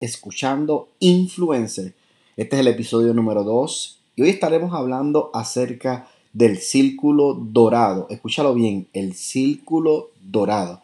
escuchando Influencer. Este es el episodio número 2 y hoy estaremos hablando acerca del círculo dorado. Escúchalo bien, el círculo dorado.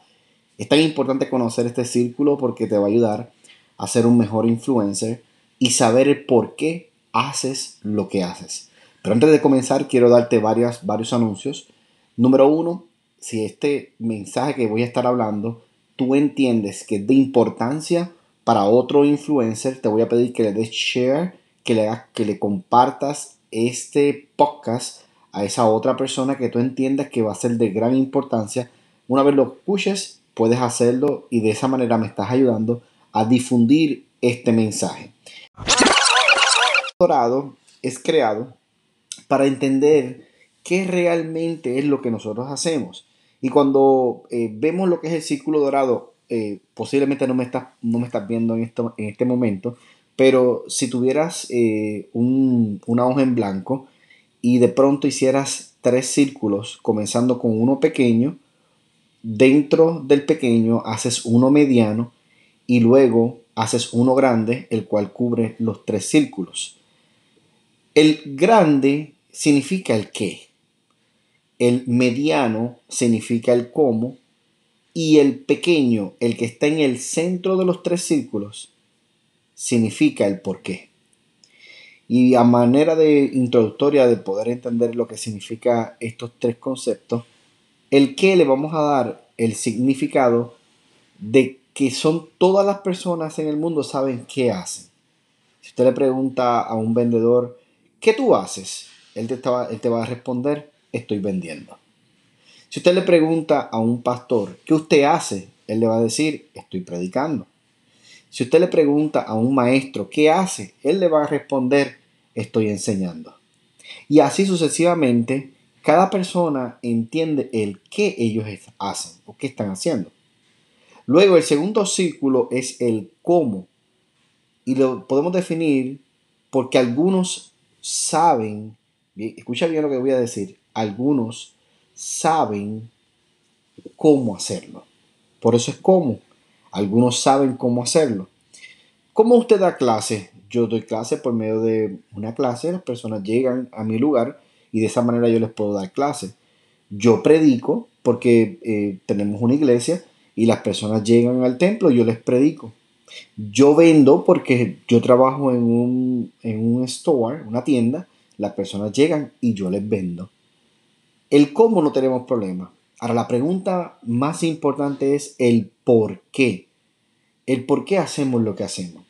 Es tan importante conocer este círculo porque te va a ayudar a ser un mejor influencer y saber por qué haces lo que haces. Pero antes de comenzar, quiero darte varios anuncios. Número uno, si este mensaje que voy a estar hablando, tú entiendes que es de importancia para otro influencer, te voy a pedir que le des share, que le, que le compartas este podcast a esa otra persona que tú entiendas que va a ser de gran importancia. Una vez lo escuches, puedes hacerlo y de esa manera me estás ayudando a difundir este mensaje. Dorado es creado para entender qué realmente es lo que nosotros hacemos. Y cuando eh, vemos lo que es el círculo dorado, eh, posiblemente no me, estás, no me estás viendo en, esto, en este momento, pero si tuvieras eh, una hoja en blanco y de pronto hicieras tres círculos, comenzando con uno pequeño, dentro del pequeño haces uno mediano y luego haces uno grande, el cual cubre los tres círculos. El grande significa el qué. El mediano significa el cómo y el pequeño, el que está en el centro de los tres círculos, significa el por qué. Y a manera de introductoria de poder entender lo que significa estos tres conceptos, el qué le vamos a dar el significado de que son todas las personas en el mundo saben qué hacen. Si usted le pregunta a un vendedor, ¿qué tú haces? Él te, él te va a responder, estoy vendiendo. Si usted le pregunta a un pastor, ¿qué usted hace? Él le va a decir, estoy predicando. Si usted le pregunta a un maestro, ¿qué hace? Él le va a responder, estoy enseñando. Y así sucesivamente, cada persona entiende el qué ellos hacen o qué están haciendo. Luego, el segundo círculo es el cómo. Y lo podemos definir porque algunos saben, escucha bien lo que voy a decir, algunos saben cómo hacerlo. Por eso es cómo. Algunos saben cómo hacerlo. ¿Cómo usted da clase? Yo doy clase por medio de una clase, las personas llegan a mi lugar y de esa manera yo les puedo dar clase. Yo predico porque eh, tenemos una iglesia y las personas llegan al templo y yo les predico. Yo vendo porque yo trabajo en un, en un store, una tienda, las personas llegan y yo les vendo. El cómo no tenemos problema. Ahora la pregunta más importante es el por qué. El por qué hacemos lo que hacemos.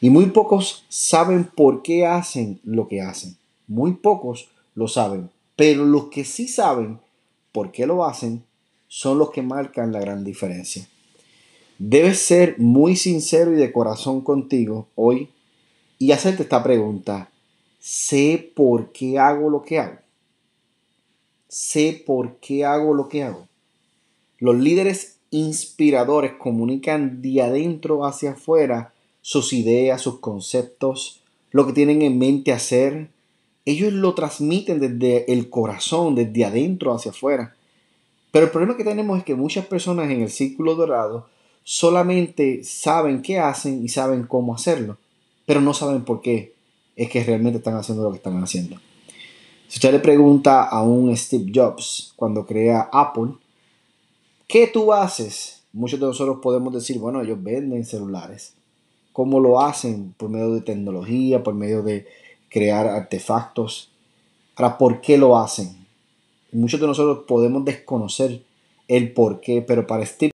Y muy pocos saben por qué hacen lo que hacen. Muy pocos lo saben. Pero los que sí saben por qué lo hacen son los que marcan la gran diferencia. Debes ser muy sincero y de corazón contigo hoy y hacerte esta pregunta. ¿Sé por qué hago lo que hago? Sé por qué hago lo que hago. Los líderes inspiradores comunican de adentro hacia afuera sus ideas, sus conceptos, lo que tienen en mente hacer. Ellos lo transmiten desde el corazón, desde adentro hacia afuera. Pero el problema que tenemos es que muchas personas en el círculo dorado solamente saben qué hacen y saben cómo hacerlo, pero no saben por qué es que realmente están haciendo lo que están haciendo. Si usted le pregunta a un Steve Jobs cuando crea Apple, ¿qué tú haces? Muchos de nosotros podemos decir, bueno, ellos venden celulares. ¿Cómo lo hacen? Por medio de tecnología, por medio de crear artefactos. Ahora, ¿por qué lo hacen? Muchos de nosotros podemos desconocer el por qué, pero para Steve